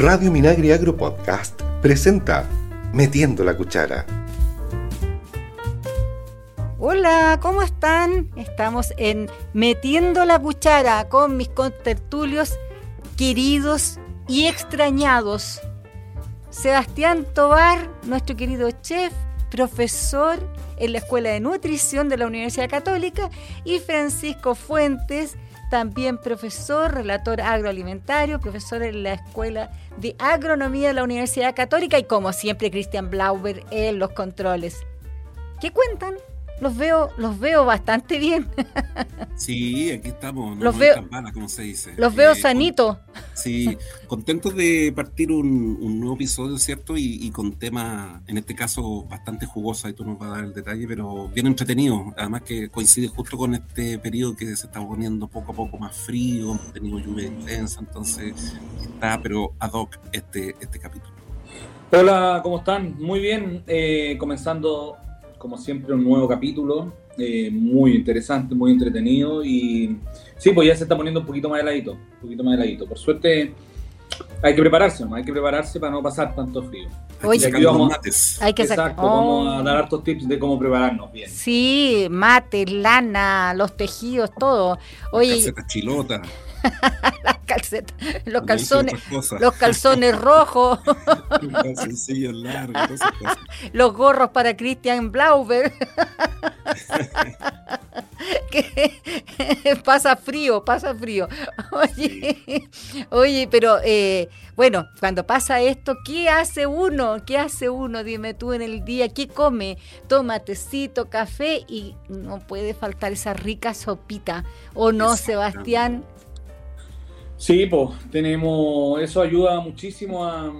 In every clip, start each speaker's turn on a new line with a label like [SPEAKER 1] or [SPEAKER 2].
[SPEAKER 1] Radio Minagri Agro Podcast presenta Metiendo la Cuchara.
[SPEAKER 2] Hola, ¿cómo están? Estamos en Metiendo la Cuchara con mis contertulios queridos y extrañados. Sebastián Tobar, nuestro querido chef, profesor en la Escuela de Nutrición de la Universidad Católica, y Francisco Fuentes, también profesor, relator agroalimentario, profesor en la Escuela de Agronomía de la Universidad Católica y como siempre Cristian Blauber en los controles. ¿Qué cuentan? Los veo, los veo bastante bien.
[SPEAKER 3] Sí, aquí estamos,
[SPEAKER 2] los veo,
[SPEAKER 3] como se dice.
[SPEAKER 2] Los veo eh, sanitos.
[SPEAKER 3] Sí, contentos de partir un, nuevo episodio, ¿cierto? Y, con temas, en este caso, bastante jugosos, y tú nos vas a dar el detalle, pero bien entretenido. Además que coincide justo con este periodo que se está poniendo poco a poco más frío, hemos tenido lluvia intensa, entonces está, pero ad hoc este, este capítulo.
[SPEAKER 4] Hola, ¿cómo están? Muy bien, eh, comenzando como siempre, un nuevo capítulo, eh, muy interesante, muy entretenido y sí, pues ya se está poniendo un poquito más heladito, un poquito más heladito. Por suerte hay que prepararse, hay que prepararse para no pasar tanto frío.
[SPEAKER 2] Oye,
[SPEAKER 4] aquí vamos,
[SPEAKER 2] hay que
[SPEAKER 4] exacto, vamos a oh. dar hartos tips de cómo prepararnos bien.
[SPEAKER 2] Sí, mate, lana, los tejidos, todo.
[SPEAKER 3] Oye, chilota.
[SPEAKER 2] las calcetas, los calzones, los calzones rojos, los gorros para Christian Blauber. que pasa frío, pasa frío. Oye, oye pero eh, bueno, cuando pasa esto, ¿qué hace uno? ¿Qué hace uno? Dime tú en el día, ¿qué come? Toma tecito, café y no puede faltar esa rica sopita. ¿O no, Sebastián?
[SPEAKER 4] Sí, pues tenemos, eso ayuda muchísimo a,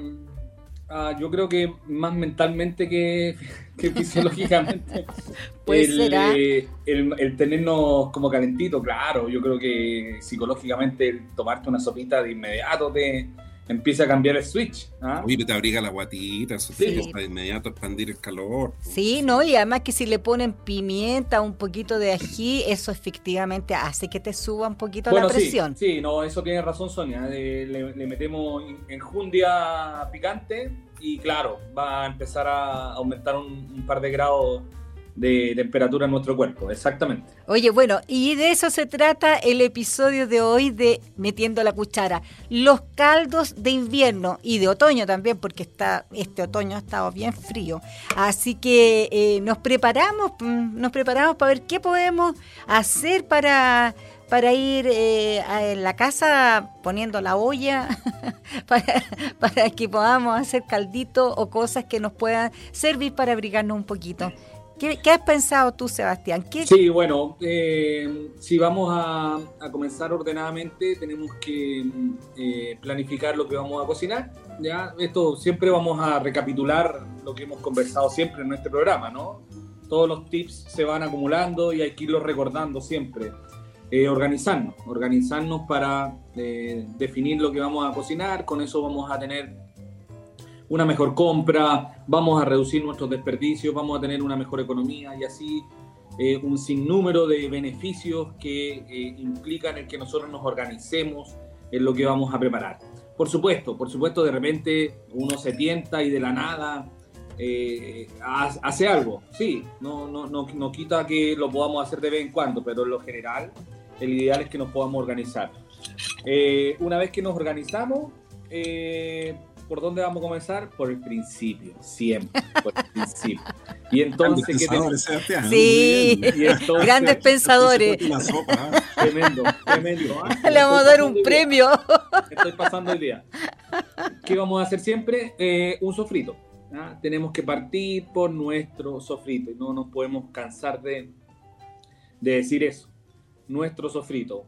[SPEAKER 4] yo creo que más mentalmente que, fisiológicamente.
[SPEAKER 2] pues el,
[SPEAKER 4] eh, el, el, tenernos como calentito, claro, yo creo que psicológicamente el tomarte una sopita de inmediato te, empieza a cambiar el switch. ¿ah?
[SPEAKER 3] Uy, te abriga la guatita, eso sí. de inmediato expandir el calor.
[SPEAKER 2] Sí, no, y además que si le ponen pimienta, un poquito de ají, eso efectivamente hace que te suba un poquito la presión.
[SPEAKER 4] Sí, sí, no, eso tiene razón Sonia. Le, metemos enjundia picante y claro, va a empezar a aumentar un par de grados de temperatura en nuestro cuerpo, exactamente.
[SPEAKER 2] Oye, bueno, y de eso se trata el episodio de hoy de Metiendo la Cuchara. Los caldos de invierno y de otoño también, porque está este otoño ha estado bien frío. Así que eh, nos preparamos, mm, nos preparamos para ver qué podemos hacer para para ir eh, a la casa poniendo la olla, para, para, que podamos hacer caldito o cosas que nos puedan servir para abrigarnos un poquito. ¿Qué, has pensado tú, Sebastián?
[SPEAKER 4] Sí, bueno, eh, si vamos a, comenzar ordenadamente, tenemos que eh, planificar lo que vamos a cocinar. ¿ya? Esto siempre vamos a recapitular lo que hemos conversado siempre en nuestro programa, ¿no? Todos los tips se van acumulando y hay que irlos recordando siempre. Eh, organizarnos, organizarnos para definir lo que vamos a cocinar, con eso vamos a tener una mejor compra, vamos a reducir nuestros desperdicios, vamos a tener una mejor economía y así eh, un sinnúmero de beneficios que eh, implican el que nosotros nos organicemos en lo que vamos a preparar. Por supuesto, por supuesto, de repente uno se tienta y de la nada eh, hace algo. Sí, no, no, no, no, quita que lo podamos hacer de vez en cuando, pero en lo general el ideal es que nos podamos organizar. una vez que nos organizamos, ¿por dónde vamos a comenzar? Por el principio, siempre, por el principio. Y entonces, ¿qué tenemos?
[SPEAKER 2] Sí, grandes pensadores.
[SPEAKER 4] ¿ah? Tremendo, tremendo. ¿ah?
[SPEAKER 2] Le vamos a dar un premio.
[SPEAKER 4] Estoy pasando el día. ¿Qué vamos a hacer siempre? Eh, un sofrito. ¿ah? Tenemos que partir por nuestro sofrito y no nos podemos cansar de, de decir eso. Nuestro sofrito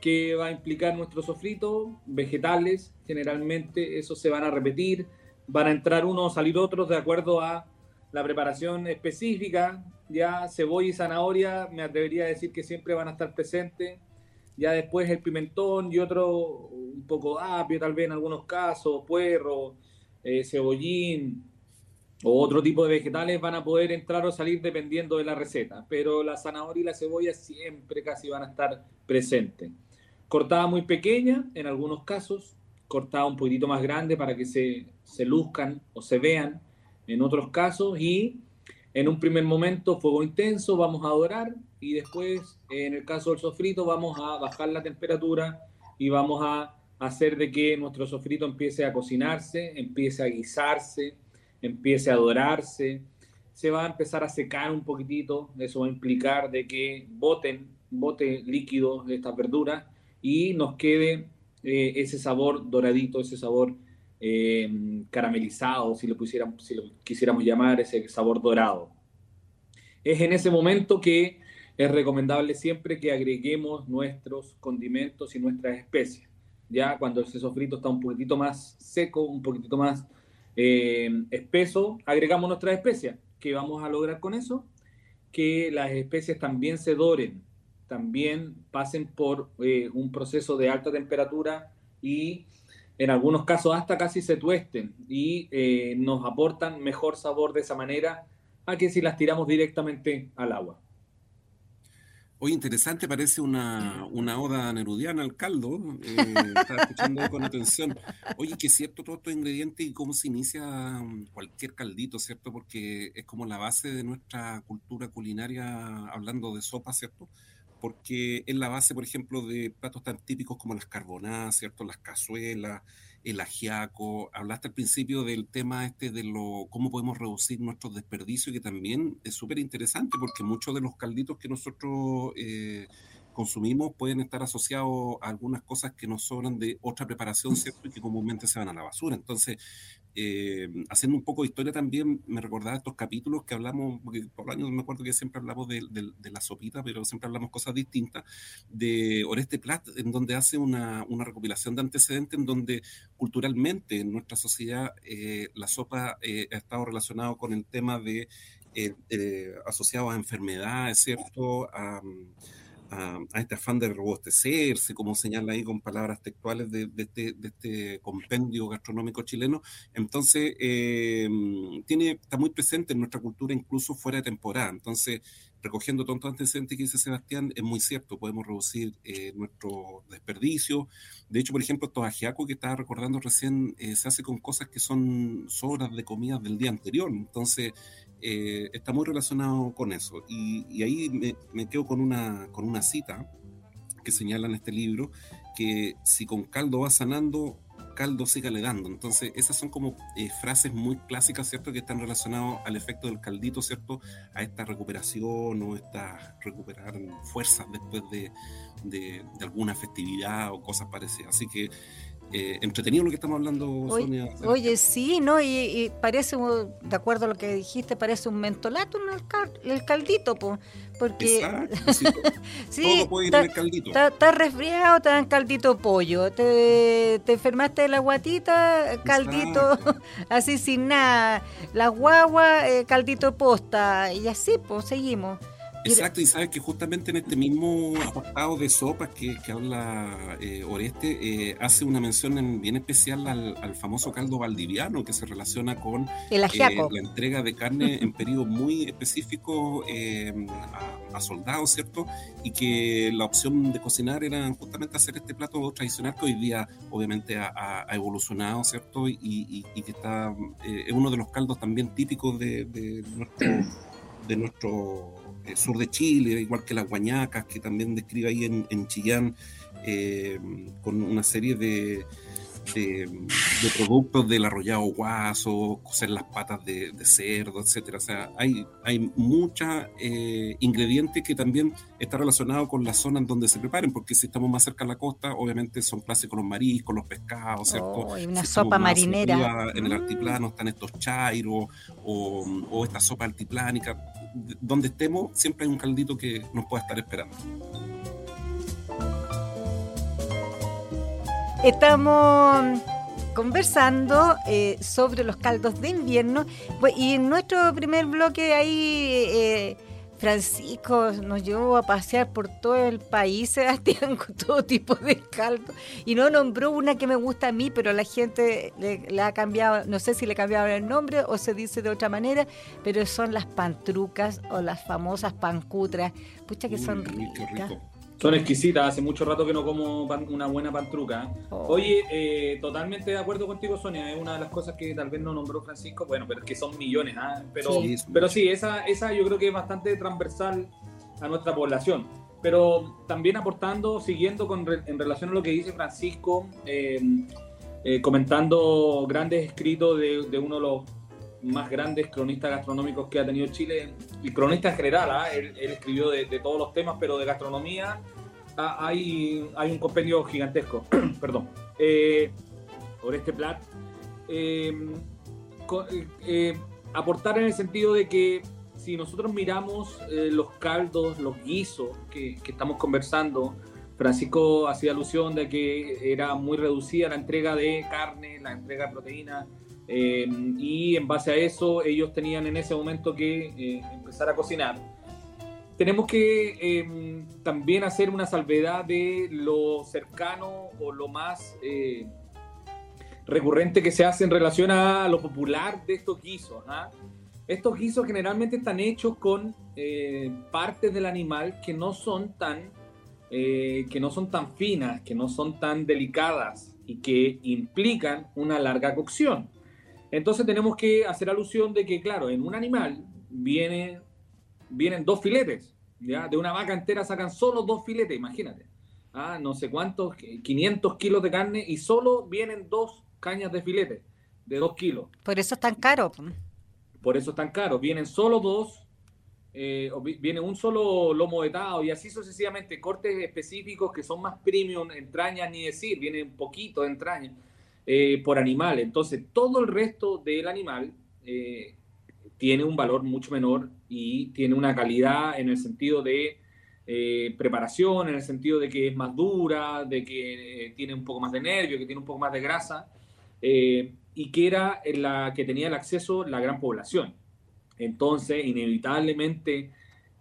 [SPEAKER 4] ¿Qué va a implicar nuestro sofrito, vegetales, generalmente esos se van a repetir, van a entrar unos, salir otros de acuerdo a la preparación específica, ya cebolla y zanahoria, me atrevería a decir que siempre van a estar presentes, ya después el pimentón y otro, un poco apio tal vez en algunos casos, puerro, eh, cebollín o otro tipo de vegetales van a poder entrar o salir dependiendo de la receta, pero la zanahoria y la cebolla siempre casi van a estar presentes cortada muy pequeña en algunos casos, cortada un poquitito más grande para que se, se luzcan o se vean en otros casos y en un primer momento fuego intenso, vamos a dorar y después en el caso del sofrito vamos a bajar la temperatura y vamos a hacer de que nuestro sofrito empiece a cocinarse, empiece a guisarse, empiece a dorarse, se va a empezar a secar un poquitito, eso va a implicar de que boten, bote líquido de estas verduras y nos quede eh, ese sabor doradito, ese sabor eh, caramelizado, si lo, pusiéramos, si lo quisiéramos llamar, ese sabor dorado. Es en ese momento que es recomendable siempre que agreguemos nuestros condimentos y nuestras especias. Ya cuando ese sofrito está un poquitito más seco, un poquitito más eh, espeso, agregamos nuestras especias. ¿Qué vamos a lograr con eso? Que las especias también se doren, también pasen por eh, un proceso de alta temperatura y en algunos casos hasta casi se tuesten y eh, nos aportan mejor sabor de esa manera a que si las tiramos directamente al agua.
[SPEAKER 3] Hoy interesante, parece una, una, oda nerudiana al caldo. Eh, estaba escuchando con atención. Oye, que es cierto todos estos ingredientes y cómo se inicia mm, cualquier caldito, ¿cierto? Porque es como la base de nuestra cultura culinaria, hablando de sopa, ¿cierto? Porque es la base, por ejemplo, de platos tan típicos como las carbonadas, ¿cierto? Las cazuelas, el ajiaco, hablaste al principio del tema este de lo cómo podemos reducir nuestros desperdicios, que también es súper interesante porque muchos de los calditos que nosotros eh, consumimos pueden estar asociados a algunas cosas que nos sobran de otra preparación, ¿cierto? Y que comúnmente se van a la basura. Entonces, eh, haciendo un poco de historia también, me recordaba estos capítulos que hablamos, porque por años me acuerdo que siempre hablamos de, la sopita, pero siempre hablamos cosas distintas, de Oreste Plat, en donde hace una, recopilación de antecedentes en donde culturalmente en nuestra sociedad eh, la sopa eh, ha estado relacionado con el tema de asociado a enfermedades, ¿cierto? A, a, este afán de robustecerse, como señala ahí con palabras textuales de, este, este, compendio gastronómico chileno. Entonces, eh, tiene, está muy presente en nuestra cultura, incluso fuera de temporada. Entonces, recogiendo tanto antecedentes que dice Sebastián, es muy cierto, podemos reducir eh, nuestro desperdicio. De hecho, por ejemplo, estos ajiacos que estaba recordando recién, eh, se hace con cosas que son sobras de comida del día anterior. Entonces, eh, está muy relacionado con eso. Y, ahí me, quedo con una, con una cita que señala en este libro, que si con caldo va sanando, caldo sígale dando. Entonces, esas son como eh, frases muy clásicas, ¿cierto? Que están relacionadas al efecto del caldito, ¿cierto? A esta recuperación o esta recuperar fuerzas después de, de, de alguna festividad o cosas parecidas. Así que eh, entretenido lo que estamos hablando, Sonia.
[SPEAKER 2] Oye, sí, ¿no? Y, parece, de acuerdo a lo que dijiste, parece un mentolato el, el caldito, porque
[SPEAKER 3] sí, todo puede ir en el caldito.
[SPEAKER 2] Estás resfriado, te dan caldito pollo. Te, te enfermaste de la guatita, caldito, así sin nada. La guagua, eh, caldito posta. Y así, pues seguimos.
[SPEAKER 3] Exacto, y sabes que justamente en este mismo apartado de sopas que, habla eh, Oreste, eh, hace una mención bien especial al, famoso caldo valdiviano que se relaciona con
[SPEAKER 2] eh,
[SPEAKER 3] la entrega de carne en periodo muy específico a, soldados, ¿cierto? Y que la opción de cocinar era justamente hacer este plato tradicional que hoy día obviamente ha, evolucionado, ¿cierto? Y, que está, es uno de los caldos también típicos de, de nuestro, de nuestro eh, sur de Chile, igual que las guañacas, que también describe ahí en, Chillán, eh, con una serie de, de, productos del arrollado guaso, cocer las patas de, cerdo, etcétera. O sea, hay, hay muchos eh, ingredientes que también está relacionado con la zona en donde se preparen, porque si estamos más cerca de la costa, obviamente son clásicos los mariscos, los pescados, ¿cierto?
[SPEAKER 2] Oh, una sopa marinera.
[SPEAKER 3] en el mm. altiplano están estos chairos o, o esta sopa altiplánica donde estemos, siempre hay un caldito que nos pueda estar esperando.
[SPEAKER 2] Estamos conversando eh, sobre los caldos de invierno y en nuestro primer bloque ahí eh, Francisco nos llevó a pasear por todo el país, Sebastián, con todo tipo de caldo. Y no nombró una que me gusta a mí, pero la gente le, ha cambiado, no sé si le cambiaron el nombre o se dice de otra manera, pero son las pantrucas o las famosas pancutras. Pucha que son ricas.
[SPEAKER 4] Son exquisitas, hace mucho rato que no como una buena pantruca. Oh. Oye, eh, totalmente de acuerdo contigo, Sonia, es una de las cosas que tal vez no nombró Francisco, bueno, pero es que son millones, ¿ah? pero, sí, pero sí, esa, esa yo creo que es bastante transversal a nuestra población. Pero también aportando, siguiendo con, en relación a lo que dice Francisco, eh, eh, comentando grandes escritos de, de uno de los más grandes cronistas gastronómicos que ha tenido Chile, y cronista en general, ¿ah? él, escribió de, todos los temas, pero de gastronomía ah, hay, hay un compendio gigantesco, perdón, eh, por este plat. Eh, eh, aportar en el sentido de que si nosotros miramos los caldos, los guisos que, que estamos conversando, Francisco hacía alusión de que era muy reducida la entrega de carne, la entrega de proteína, eh, y en base a eso ellos tenían en ese momento que eh, empezar a cocinar. Tenemos que eh, también hacer una salvedad de lo cercano o lo más recurrente que se hace en relación a lo popular de estos guisos. ¿ah? Estos guisos generalmente están hechos con partes del animal que no son tan que no son tan finas, que no son tan delicadas y que implican una larga cocción. Entonces tenemos que hacer alusión de que, claro, en un animal viene, vienen dos filetes, ¿ya? De una vaca entera sacan solo dos filetes, imagínate. Ah, no sé cuántos, 500 kilos de carne y solo vienen dos cañas de filete de dos kilos.
[SPEAKER 2] Por eso es tan caro.
[SPEAKER 4] Por eso es tan caro. Vienen solo dos, eh, viene un solo lomo vetado y así sucesivamente. Cortes específicos que son más premium, entrañas ni decir, viene un poquito de entrañas. Eh, por animal. Entonces, todo el resto del animal eh, tiene un valor mucho menor y tiene una calidad en el sentido de eh, preparación, en el sentido de que es más dura, de que tiene un poco más de nervio, que tiene un poco más de grasa, y que era la que tenía el acceso la gran población. Entonces, inevitablemente,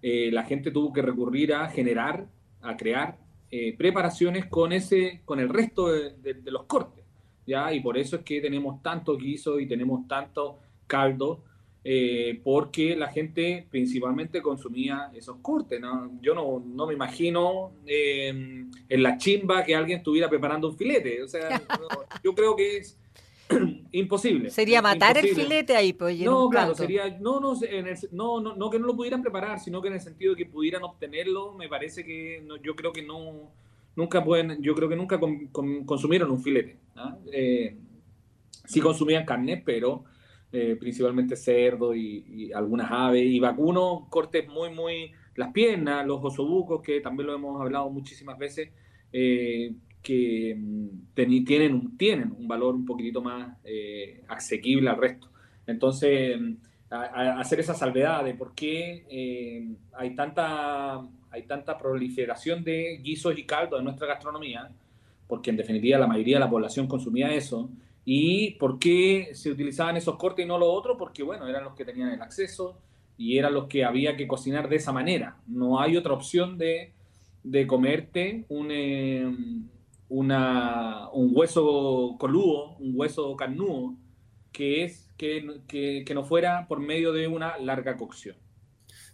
[SPEAKER 4] la gente tuvo que recurrir a generar, a crear preparaciones con, ese, con el resto de los cortes. ¿Ya? Y por eso es que tenemos tanto guiso y tenemos tanto caldo, eh, porque la gente principalmente consumía esos cortes, ¿no? Yo no, no me imagino em, en la chimba que alguien estuviera preparando un filete, o sea, yo creo que es imposible.
[SPEAKER 2] Sería matar el filete ahí, pues.
[SPEAKER 4] No, claro, sería, no no, no, no, que no lo pudieran preparar, sino que en el sentido de que pudieran obtenerlo, me parece que yo creo que no nunca pueden, yo creo que nunca consumieron un filete. Eh, sí consumían carne, pero eh, principalmente cerdo y, algunas aves y vacuno, cortes muy, muy, las piernas, los osobucos, que también lo hemos hablado muchísimas veces, eh, que mm, tienen, un, tienen un valor un poquitito más asequible al resto. Entonces, hacer esa salvedad de por qué hay tanta hay tanta proliferación de guisos y caldos en nuestra gastronomía, porque en definitiva la mayoría de la población consumía eso, y por qué se utilizaban esos cortes y no los otros, porque bueno, eran los que tenían el acceso y eran los que había que cocinar de esa manera. No hay otra opción de, de comerte un, eh, una, un hueso coludo, un hueso carnudo, que, es, que, que, que no fuera por medio de una larga cocción.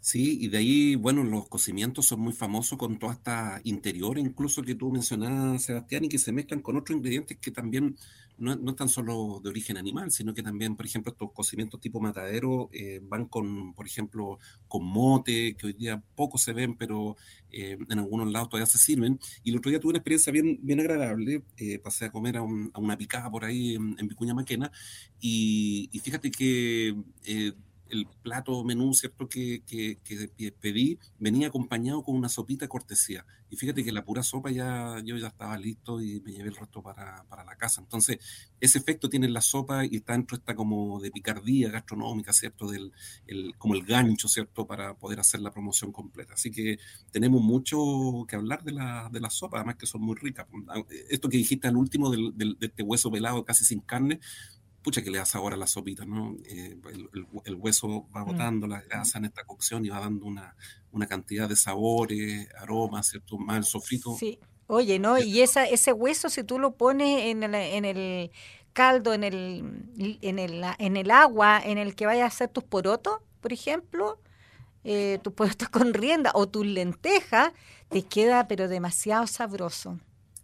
[SPEAKER 3] Sí, y de ahí, bueno, los cocimientos son muy famosos con toda esta interior, incluso que tú mencionabas, Sebastián, y que se mezclan con otros ingredientes que también no, no están solo de origen animal, sino que también, por ejemplo, estos cocimientos tipo matadero eh, van con, por ejemplo, con mote, que hoy día poco se ven, pero eh, en algunos lados todavía se sirven. Y el otro día tuve una experiencia bien, bien agradable, eh, pasé a comer a, una picada por ahí en, Vicuña Maquena, y, y fíjate que el plato menú, ¿cierto?, que, que, pedí, venía acompañado con una sopita cortesía. Y fíjate que la pura sopa ya, yo ya estaba listo y me llevé el resto para, para la casa. Entonces, ese efecto tiene la sopa y está dentro esta como de picardía gastronómica, ¿cierto?, del, el, como el gancho, ¿cierto?, para poder hacer la promoción completa. Así que tenemos mucho que hablar de la, de la sopa, además que son muy ricas. Esto que dijiste al último del, del, de este hueso pelado casi sin carne, pucha que le da sabor a la sopita, ¿no? Eh, el, hueso va mm. botando la grasa en esta cocción y va dando una, una cantidad de sabores, aromas, ¿cierto? Más el sofrito.
[SPEAKER 2] Sí. Oye, ¿no? Y esa, ese hueso, si tú lo pones en el, en el caldo, en el, en, el, en el agua en el que vayas a hacer tus porotos, por ejemplo, eh, tus porotos con rienda o tus lentejas, te queda pero demasiado sabroso.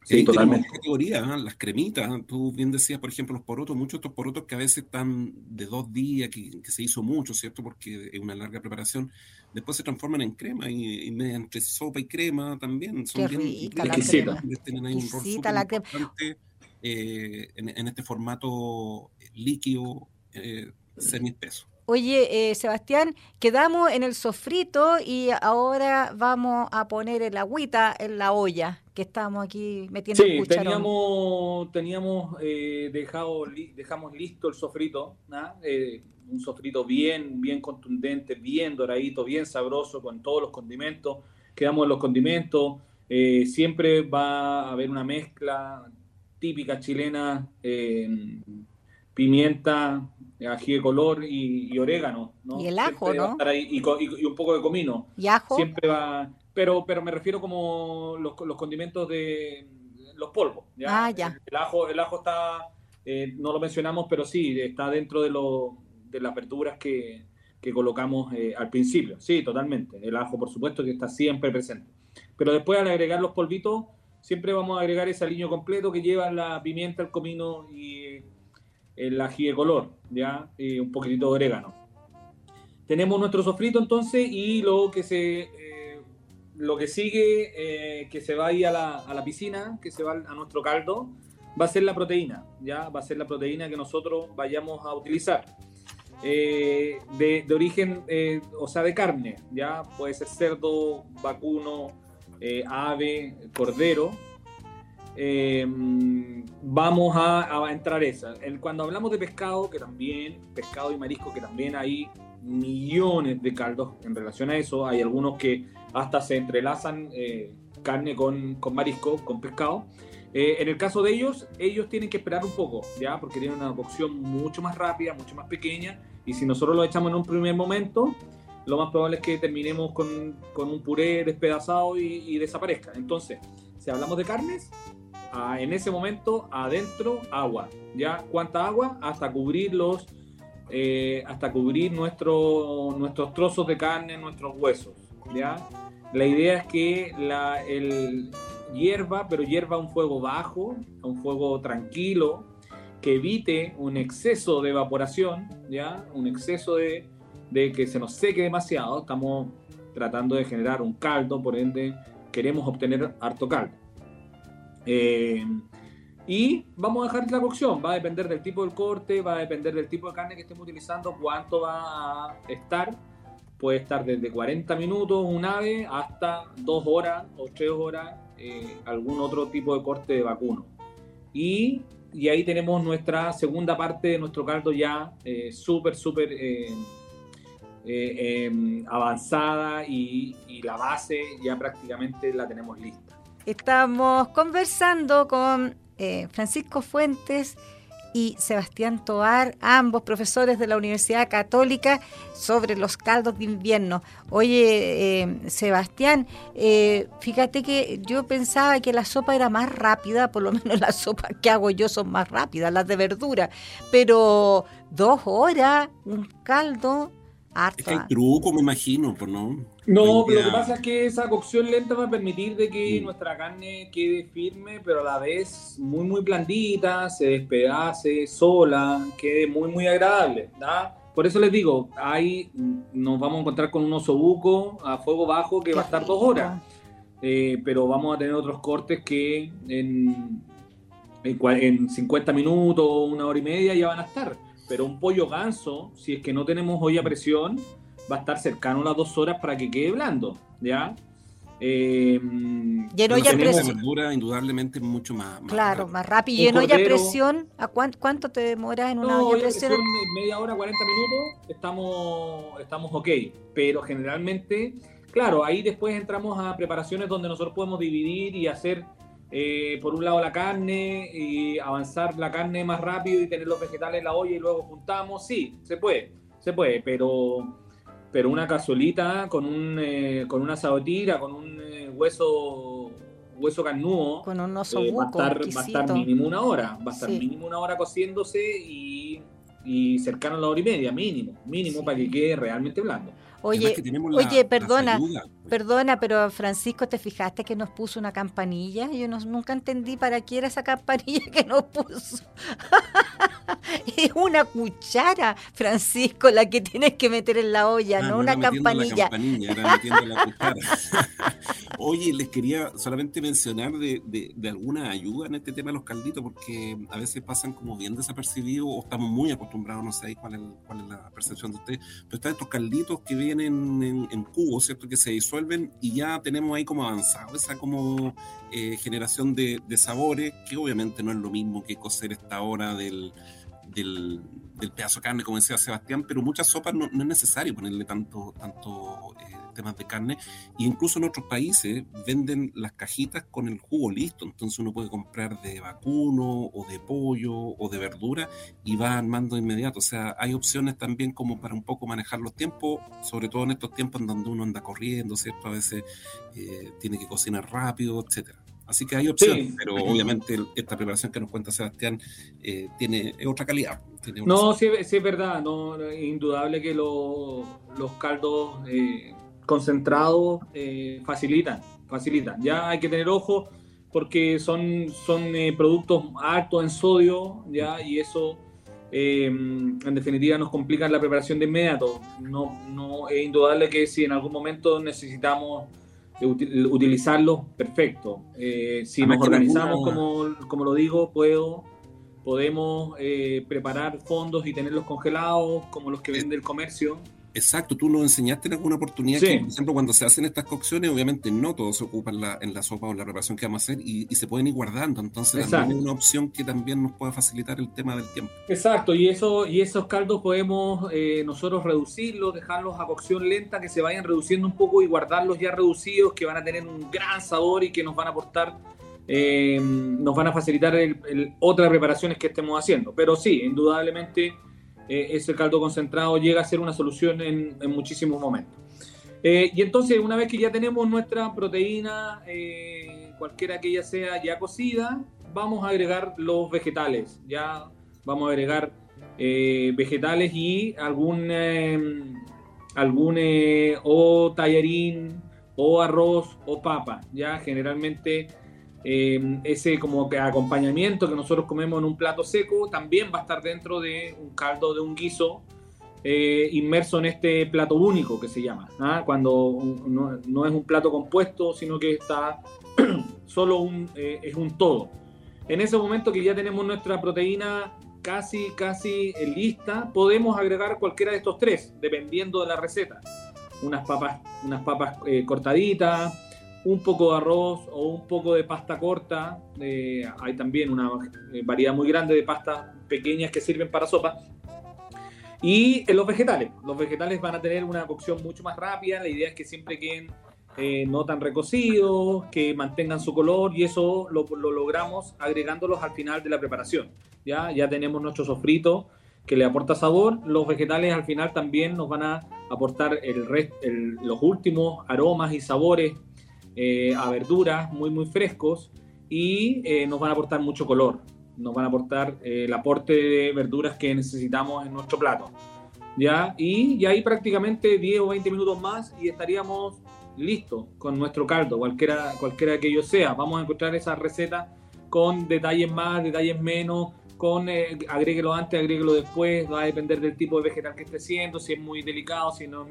[SPEAKER 3] Sí, totalmente. categoría, ¿ah? las cremitas. ¿ah? Tú bien decías, por ejemplo, los porotos, muchos de estos porotos que a veces están de dos días, que, se hizo mucho, ¿cierto? Porque es una larga preparación, después se transforman en crema y, y entre sopa y crema también.
[SPEAKER 2] Son Qué rica la crema.
[SPEAKER 3] Tienen ahí un rol la crema. Eh, en, este formato líquido eh, semi-espeso.
[SPEAKER 2] Oye, eh, Sebastián, quedamos en el sofrito y ahora vamos a poner el agüita en la olla que estamos aquí metiendo
[SPEAKER 4] sí, teníamos, teníamos eh, dejado, dejamos listo el sofrito, eh, un sofrito bien, bien contundente, bien doradito, bien sabroso, con todos los condimentos. Quedamos en los condimentos. siempre va a haber una mezcla típica chilena, pimienta, ají de color y, orégano, ¿no?
[SPEAKER 2] Y el ajo, ¿no?
[SPEAKER 4] y, un poco de comino.
[SPEAKER 2] Y ajo.
[SPEAKER 4] Siempre va, pero, pero me refiero como los, condimentos de los polvos.
[SPEAKER 2] ¿ya? Ah, ya.
[SPEAKER 4] El, ajo, el ajo está, eh, no lo mencionamos, pero sí, está dentro de, lo, de las verduras que, que colocamos eh, al principio. Sí, totalmente. El ajo, por supuesto, que está siempre presente. Pero después al agregar los polvitos, siempre vamos a agregar ese aliño completo que lleva la pimienta, el comino y el ají de color, ¿ya? Y un poquitito de orégano. Tenemos nuestro sofrito entonces y lo que se eh, lo que sigue eh, que se va ahí a la, a la, piscina, que se va a nuestro caldo, va a ser la proteína, ya va a ser la proteína que nosotros vayamos a utilizar. Eh, de, de, origen, o sea, de carne, ya puede ser cerdo, vacuno, ave, cordero, eh, vamos a, entrar esa. cuando hablamos de pescado, que también, pescado y marisco, que también hay millones de caldos en relación a eso, hay algunos que hasta se entrelazan eh, carne con, con, marisco, con pescado. Eh, en el caso de ellos, ellos tienen que esperar un poco, ¿ya? Porque tienen una cocción mucho más rápida, mucho más pequeña, y si nosotros lo echamos en un primer momento, lo más probable es que terminemos con, con un puré despedazado y desaparezca. Entonces, si hablamos de carnes, en ese momento adentro agua. ¿Ya? ¿Cuánta agua? Hasta cubrir los, eh, hasta cubrir nuestro, nuestros trozos de carne, nuestros huesos. ¿Ya? La idea es que la, el hierva, pero hierva a un fuego bajo, a un fuego tranquilo, que evite un exceso de evaporación, ¿ya? Un exceso de, de que se nos seque demasiado. Estamos tratando de generar un caldo, por ende queremos obtener harto caldo. Eh, y vamos a dejar la cocción, va a depender del tipo del corte, va a depender del tipo de carne que estemos utilizando, cuánto va a estar. Puede estar desde 40 minutos un ave hasta 2 horas o 3 horas eh, algún otro tipo de corte de vacuno. Y, ahí tenemos nuestra segunda parte de nuestro caldo ya eh, súper, súper em, avanzada y, y la base ya prácticamente la tenemos lista.
[SPEAKER 2] Estamos conversando con eh, Francisco Fuentes y Sebastián Toar, ambos profesores de la Universidad Católica, sobre los caldos de invierno. Oye, eh, Sebastián, eh, fíjate que yo pensaba que la sopa era más rápida, por lo menos las sopas que hago yo son más rápidas, las de verdura, pero dos horas, un caldo,
[SPEAKER 3] es que hay truco, me imagino, pues no.
[SPEAKER 4] No, pero lo que pasa es que esa cocción lenta va a permitir de que nuestra carne quede firme, pero a la vez muy, muy blandita, se despedace sola, quede muy, muy agradable. Por eso les digo, ahí nos vamos a encontrar con un osobuco a fuego bajo que va a estar dos horas. Eh, pero vamos a tener otros cortes que en, en, en 50 minutos, una hora y media ya van a estar pero un pollo ganso, si es que no tenemos olla a presión, va a estar cercano a las dos horas para que quede blando, ¿ya?
[SPEAKER 3] Eh, y en olla a presión. verdura indudablemente mucho más,
[SPEAKER 2] Claro, más rápido. ¿Y en olla a presión? ¿A cuánto, te demoras en una olla a presión?
[SPEAKER 4] Media hora, 40 minutos, estamos, estamos ok. Pero generalmente, claro, ahí después entramos a preparaciones donde nosotros podemos dividir y hacer eh, por un lado la carne y avanzar la carne más rápido y tener los vegetales en la olla y luego juntamos, sí, se puede, se puede, pero, pero una cazuelita con, un, eh, con una sabotira, con un eh, hueso hueso carnudo,
[SPEAKER 2] con un oso
[SPEAKER 4] va, a estar, va a estar mínimo una hora, va a estar mínimo una hora cociéndose y, y cercano a la hora y media, mínimo, mínimo para que quede realmente blando.
[SPEAKER 2] Oye, oye, perdona, perdona, pero Francisco, ¿te fijaste que nos puso una campanilla? Yo no, nunca entendí para qué era esa campanilla que nos puso. es una cuchara, Francisco, la que tienes que meter en la olla, ah, no, una campanilla.
[SPEAKER 3] Oye, les quería solamente mencionar de, de, alguna ayuda en este tema de los calditos, porque a veces pasan como bien desapercibidos o estamos muy acostumbrados, no sé cuál es, cuál es la percepción de ustedes, pero están estos calditos que vienen en, en cubos, ¿cierto? Que se disuelven y ya tenemos ahí como avanzado esa como eh, generación de, de sabores, que obviamente no es lo mismo que cocer esta hora del del, pedazo de carne, como decía Sebastián, pero muchas sopas no, es necesario ponerle tanto, tanto eh, temas de carne. E incluso en otros países venden las cajitas con el jugo listo, entonces uno puede comprar de vacuno o de pollo o de verdura y va armando de inmediato. O sea, hay opciones también como para un poco manejar los tiempos, sobre todo en estos tiempos en donde uno anda corriendo, ¿cierto? A veces eh, tiene que cocinar rápido, etcétera. Así que hay opciones, pero obviamente esta preparación que nos cuenta Sebastián eh, tiene otra calidad.
[SPEAKER 4] no, sí, es verdad, no, es indudable que los caldos eh, concentrados eh, facilitan, facilitan. Ya hay que tener ojo porque son, son productos altos en sodio, ya, y eso en definitiva nos complica la preparación de inmediato. No, no es indudable que si en algún momento necesitamos utilizarlos, perfecto. Eh, si nos organizamos, como, como, lo digo, puedo, podemos eh, preparar fondos y tenerlos congelados, como los que vende el comercio.
[SPEAKER 3] Exacto, tú nos enseñaste en alguna oportunidad que, por ejemplo, cuando se hacen estas cocciones, obviamente no todos se ocupan en la, en la sopa o en la preparación que vamos a hacer y, se pueden ir guardando. Entonces, es una opción que también nos pueda facilitar el tema del tiempo.
[SPEAKER 4] Exacto, y, eso, y esos caldos podemos eh, nosotros reducirlos, dejarlos a cocción lenta, que se vayan reduciendo un poco y guardarlos ya reducidos, que van a tener un gran sabor y que nos van a aportar. Eh, nos van a facilitar el, otras preparaciones que estemos haciendo. Pero sí, indudablemente eh, ese caldo concentrado llega a ser una solución en, muchísimos momentos. Eh, y entonces, una vez que ya tenemos nuestra proteína, eh, cualquiera que ella sea ya cocida, vamos a agregar los vegetales. Ya vamos a agregar vegetales y algún, algún o tallarín o arroz o papa. Ya generalmente Em, ese como que acompañamiento que nosotros comemos en un plato seco también va a estar dentro de un caldo de un guiso eh, inmerso en este plato único que se llama, ¿ah? cuando no, es un plato compuesto, sino que está solo un, eh, es un todo. En ese momento que ya tenemos nuestra proteína casi, casi lista, podemos agregar cualquiera de estos tres, dependiendo de la receta. Unas papas, unas papas eh, cortaditas, un poco de arroz o un poco de pasta corta. Eh, hay también una eh, variedad muy grande de pastas pequeñas que sirven para sopa. Y los vegetales. Los vegetales van a tener una cocción mucho más rápida. La idea es que siempre queden eh, no tan recocidos, que mantengan su color y eso lo, logramos agregándolos al final de la preparación. Ya, ya tenemos nuestro sofrito que le aporta sabor. Los vegetales al final también nos van a aportar el, los últimos aromas y sabores eh, a verduras muy, muy frescos y eh, nos van a aportar mucho color. Nos van a aportar eh, el aporte de verduras que necesitamos en nuestro plato. ¿ya? Y, y ahí prácticamente 10 o 20 minutos más y estaríamos listos con nuestro caldo, cualquiera, cualquiera que ello sea. Vamos a encontrar esa receta con detalles más, detalles menos, con agréguelo antes, agréguelo después, va a depender del tipo de vegetal que esté siendo, si es muy delicado, si, no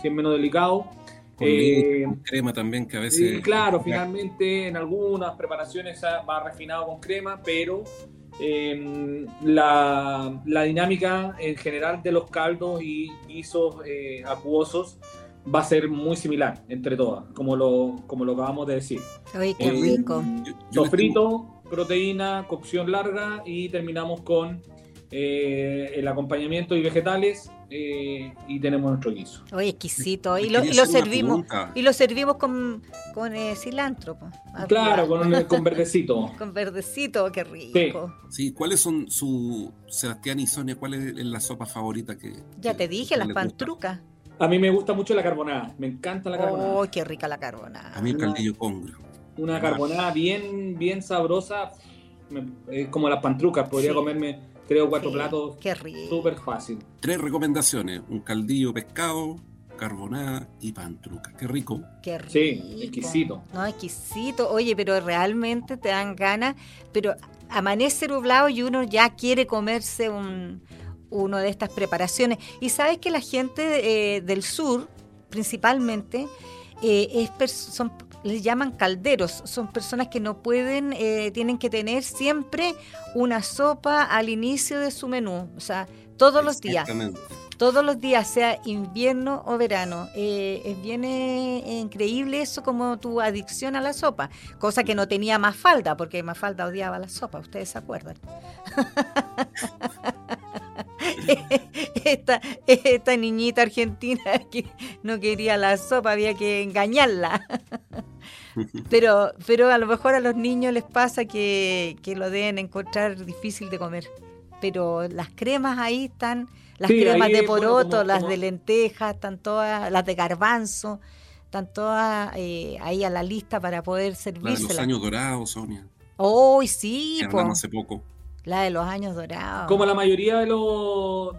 [SPEAKER 4] si es menos delicado.
[SPEAKER 3] Eh, crema también, que a veces.
[SPEAKER 4] claro, finalmente en algunas preparaciones va refinado con crema, pero em, la, la, dinámica en general de los caldos y guisos eh, acuosos va a ser muy similar entre todas, como lo, como lo acabamos de decir.
[SPEAKER 2] Uy, qué eh, rico.
[SPEAKER 4] Sofrito, proteína, cocción larga y terminamos con eh, el acompañamiento y vegetales eh, y tenemos nuestro guiso.
[SPEAKER 2] Oye, exquisito. Y lo, servimos y lo servimos con, con eh, cilantro.
[SPEAKER 4] Claro, con, con, verdecito.
[SPEAKER 2] con verdecito, qué rico.
[SPEAKER 3] Sí. ¿cuáles son su Sebastián y Sonia? ¿Cuál es la sopa favorita que
[SPEAKER 2] Ya te dije, las pantrucas.
[SPEAKER 4] A mí me gusta mucho la carbonada, me encanta la carbonada.
[SPEAKER 2] Oh, qué rica la carbonada.
[SPEAKER 3] A mí el caldillo congro.
[SPEAKER 4] Una carbonada bien, bien sabrosa, como las pantrucas, podría comerme tres o cuatro platos.
[SPEAKER 2] Qué rico.
[SPEAKER 4] Súper fácil.
[SPEAKER 3] Tres recomendaciones: un caldillo pescado, carbonada y pantruca. Qué rico.
[SPEAKER 2] Qué rico.
[SPEAKER 4] Sí, exquisito.
[SPEAKER 2] No, exquisito. Oye, pero realmente te dan ganas, pero amanece nublado y uno ya quiere comerse un, uno de estas preparaciones. Y sabes que la gente eh, del sur, principalmente, eh, es son les llaman calderos, son personas que no pueden, eh, tienen que tener siempre una sopa al inicio de su menú, o sea, todos los días. Todos los días, sea invierno o verano. Eh, es bien eh, increíble eso como tu adicción a la sopa, cosa que no tenía más falta, porque más falta odiaba la sopa, ustedes se acuerdan. esta, esta niñita argentina que no quería la sopa, había que engañarla. pero, pero a lo mejor a los niños les pasa que, lo deben encontrar difícil de comer. Pero las cremas ahí están, las cremas de poroto, las de lentejas, están todas, las de garbanzo, están todas eh, ahí a la lista para poder servirse.
[SPEAKER 3] La de los años dorados, Sonia.
[SPEAKER 2] Oh, sí,
[SPEAKER 3] hace poco.
[SPEAKER 2] La de los años dorados.
[SPEAKER 4] Como la mayoría de,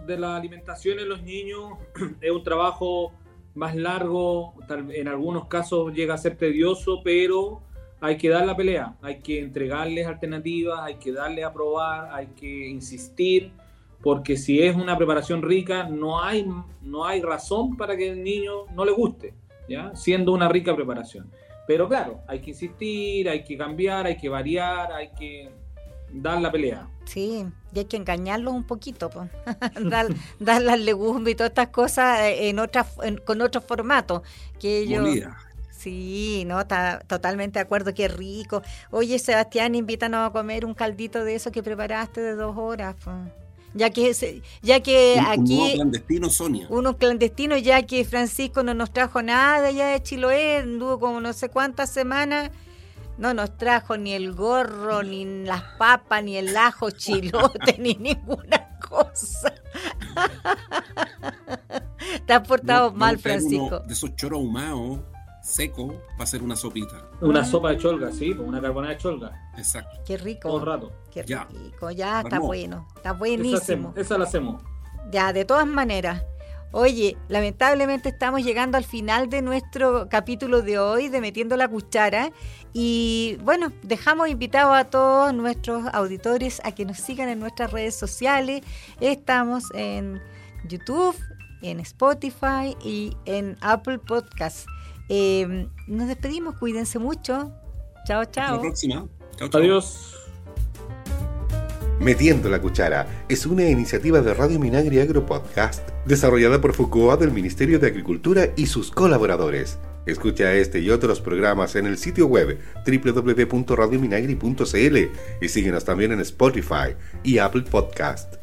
[SPEAKER 4] de la alimentación en los niños, es un trabajo más largo, en algunos casos llega a ser tedioso, pero hay que dar la pelea, hay que entregarles alternativas, hay que darle a probar, hay que insistir, porque si es una preparación rica, no hay, no hay razón para que el niño no le guste, ¿ya? siendo una rica preparación. Pero claro, hay que insistir, hay que cambiar, hay que variar, hay que dar la pelea.
[SPEAKER 2] Sí, y hay que engañarlos un poquito, pues. dar, dar, las legumbres y todas estas cosas en otra, con otro formato. Que ellos, Sí, no, está totalmente de acuerdo, qué rico. Oye, Sebastián, invítanos a comer un caldito de eso que preparaste de dos horas. Ya que, ya que aquí... Uno
[SPEAKER 3] clandestino, Sonia.
[SPEAKER 2] Unos clandestinos, ya que Francisco no nos trajo nada ya de Chiloé, anduvo como no sé cuántas semanas no nos trajo ni el gorro, ni las papas, ni el ajo chilote, ni ninguna cosa. Te has portado mal, Francisco.
[SPEAKER 3] de esos choros ahumados, seco, para hacer una sopita.
[SPEAKER 4] Una sopa de cholga, sí, con una carbonada de cholga.
[SPEAKER 3] Exacto.
[SPEAKER 2] Qué rico.
[SPEAKER 4] Todo el rato.
[SPEAKER 2] Qué rico, ya está bueno, está buenísimo.
[SPEAKER 4] esa la hacemos.
[SPEAKER 2] Ya, de todas maneras. Oye, lamentablemente estamos llegando al final de nuestro capítulo de hoy de Metiendo la Cuchara y bueno, dejamos invitados a todos nuestros auditores a que nos sigan en nuestras redes sociales. Estamos en YouTube, en Spotify y en Apple Podcasts. Em, nos despedimos, cuídense mucho. Chao, chao. Hasta
[SPEAKER 3] la próxima.
[SPEAKER 4] Chao, chao. Adiós.
[SPEAKER 1] Metiendo la Cuchara es una iniciativa de Radio Minagri Agro Podcast desarrollada por Foucault del Ministerio de Agricultura y sus colaboradores. Escucha este y otros programas en el sitio web www.radiominagri.cl y síguenos también en Spotify y Apple Podcast.